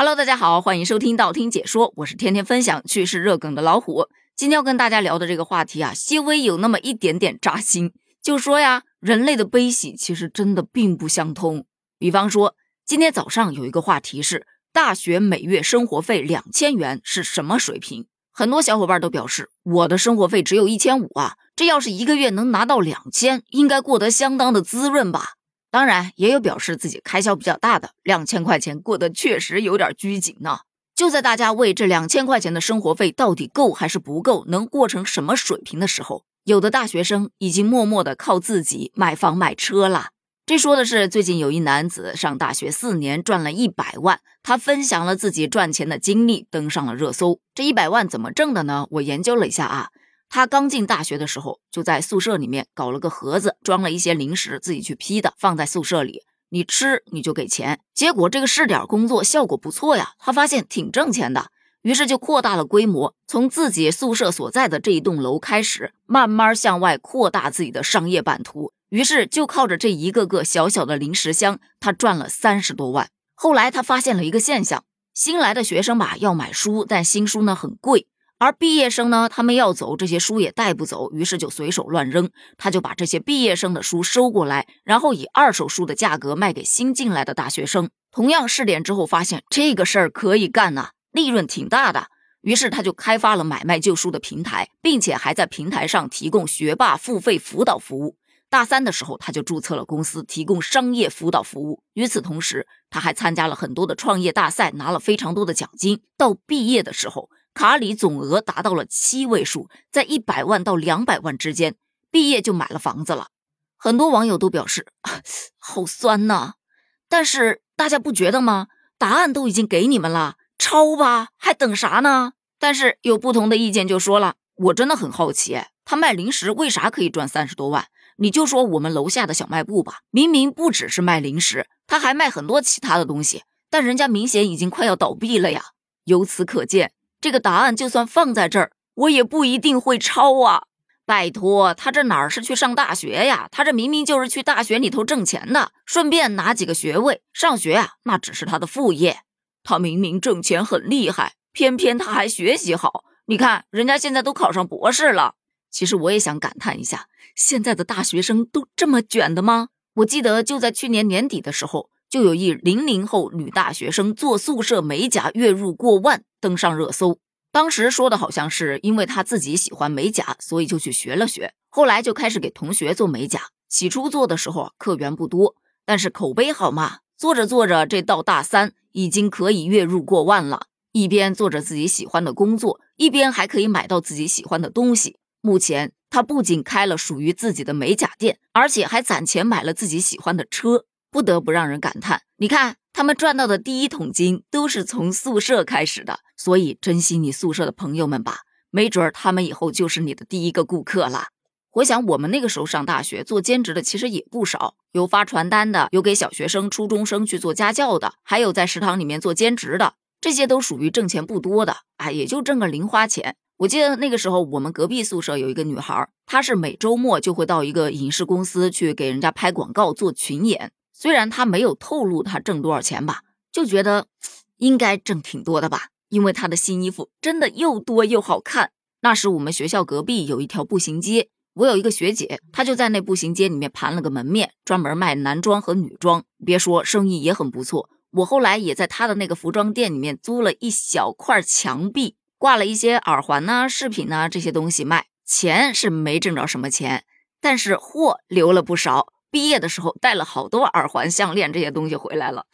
Hello，大家好，欢迎收听道听解说，我是天天分享趣事热梗的老虎。今天要跟大家聊的这个话题啊，稍微有那么一点点扎心。就说呀，人类的悲喜其实真的并不相通。比方说，今天早上有一个话题是大学每月生活费两千元是什么水平？很多小伙伴都表示，我的生活费只有一千五啊，这要是一个月能拿到两千，应该过得相当的滋润吧。当然，也有表示自己开销比较大的，两千块钱过得确实有点拘谨呢。就在大家为这两千块钱的生活费到底够还是不够，能过成什么水平的时候，有的大学生已经默默的靠自己买房买车了。这说的是最近有一男子上大学四年赚了一百万，他分享了自己赚钱的经历，登上了热搜。这一百万怎么挣的呢？我研究了一下啊。他刚进大学的时候，就在宿舍里面搞了个盒子，装了一些零食，自己去批的，放在宿舍里。你吃你就给钱。结果这个试点工作效果不错呀，他发现挺挣钱的，于是就扩大了规模，从自己宿舍所在的这一栋楼开始，慢慢向外扩大自己的商业版图。于是就靠着这一个个小小的零食箱，他赚了三十多万。后来他发现了一个现象：新来的学生吧要买书，但新书呢很贵。而毕业生呢，他们要走，这些书也带不走，于是就随手乱扔。他就把这些毕业生的书收过来，然后以二手书的价格卖给新进来的大学生。同样试点之后，发现这个事儿可以干呐，利润挺大的。于是他就开发了买卖旧书的平台，并且还在平台上提供学霸付费辅导服务。大三的时候，他就注册了公司，提供商业辅导服务。与此同时，他还参加了很多的创业大赛，拿了非常多的奖金。到毕业的时候，卡里总额达到了七位数，在一百万到两百万之间，毕业就买了房子了。很多网友都表示 好酸呐，但是大家不觉得吗？答案都已经给你们了，抄吧，还等啥呢？但是有不同的意见就说了，我真的很好奇，他卖零食为啥可以赚三十多万？你就说我们楼下的小卖部吧，明明不只是卖零食，他还卖很多其他的东西，但人家明显已经快要倒闭了呀。由此可见。这个答案就算放在这儿，我也不一定会抄啊！拜托，他这哪儿是去上大学呀？他这明明就是去大学里头挣钱的，顺便拿几个学位。上学啊，那只是他的副业。他明明挣钱很厉害，偏偏他还学习好。你看，人家现在都考上博士了。其实我也想感叹一下，现在的大学生都这么卷的吗？我记得就在去年年底的时候。就有一零零后女大学生做宿舍美甲，月入过万，登上热搜。当时说的好像是因为她自己喜欢美甲，所以就去学了学。后来就开始给同学做美甲。起初做的时候客源不多，但是口碑好嘛。做着做着，这到大三已经可以月入过万了。一边做着自己喜欢的工作，一边还可以买到自己喜欢的东西。目前她不仅开了属于自己的美甲店，而且还攒钱买了自己喜欢的车。不得不让人感叹，你看他们赚到的第一桶金都是从宿舍开始的，所以珍惜你宿舍的朋友们吧，没准儿他们以后就是你的第一个顾客了。回想我们那个时候上大学做兼职的，其实也不少，有发传单的，有给小学生、初中生去做家教的，还有在食堂里面做兼职的，这些都属于挣钱不多的啊，也就挣个零花钱。我记得那个时候我们隔壁宿舍有一个女孩，她是每周末就会到一个影视公司去给人家拍广告做群演。虽然他没有透露他挣多少钱吧，就觉得应该挣挺多的吧，因为他的新衣服真的又多又好看。那时我们学校隔壁有一条步行街，我有一个学姐，她就在那步行街里面盘了个门面，专门卖男装和女装。别说生意也很不错。我后来也在她的那个服装店里面租了一小块墙壁，挂了一些耳环呐、饰品呐这些东西卖。钱是没挣着什么钱，但是货留了不少。毕业的时候带了好多耳环、项链这些东西回来了，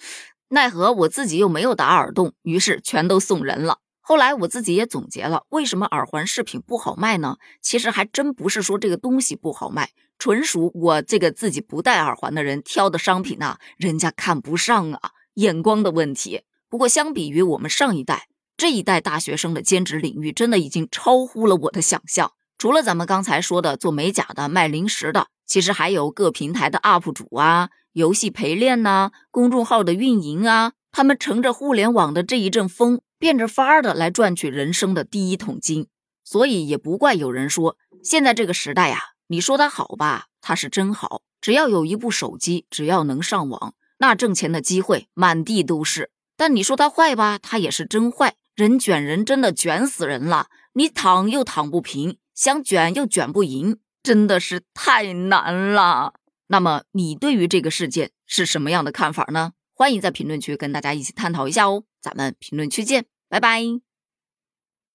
奈何我自己又没有打耳洞，于是全都送人了。后来我自己也总结了，为什么耳环饰品不好卖呢？其实还真不是说这个东西不好卖，纯属我这个自己不戴耳环的人挑的商品呐，人家看不上啊，眼光的问题。不过相比于我们上一代，这一代大学生的兼职领域真的已经超乎了我的想象。除了咱们刚才说的做美甲的、卖零食的。其实还有各平台的 UP 主啊，游戏陪练呐，公众号的运营啊，他们乘着互联网的这一阵风，变着法儿的来赚取人生的第一桶金。所以也不怪有人说，现在这个时代呀，你说它好吧，它是真好。只要有一部手机，只要能上网，那挣钱的机会满地都是。但你说它坏吧，它也是真坏。人卷人真的卷死人了，你躺又躺不平，想卷又卷不赢，真的是太难了。那么你对于这个事件是什么样的看法呢？欢迎在评论区跟大家一起探讨一下哦。咱们评论区见，拜拜。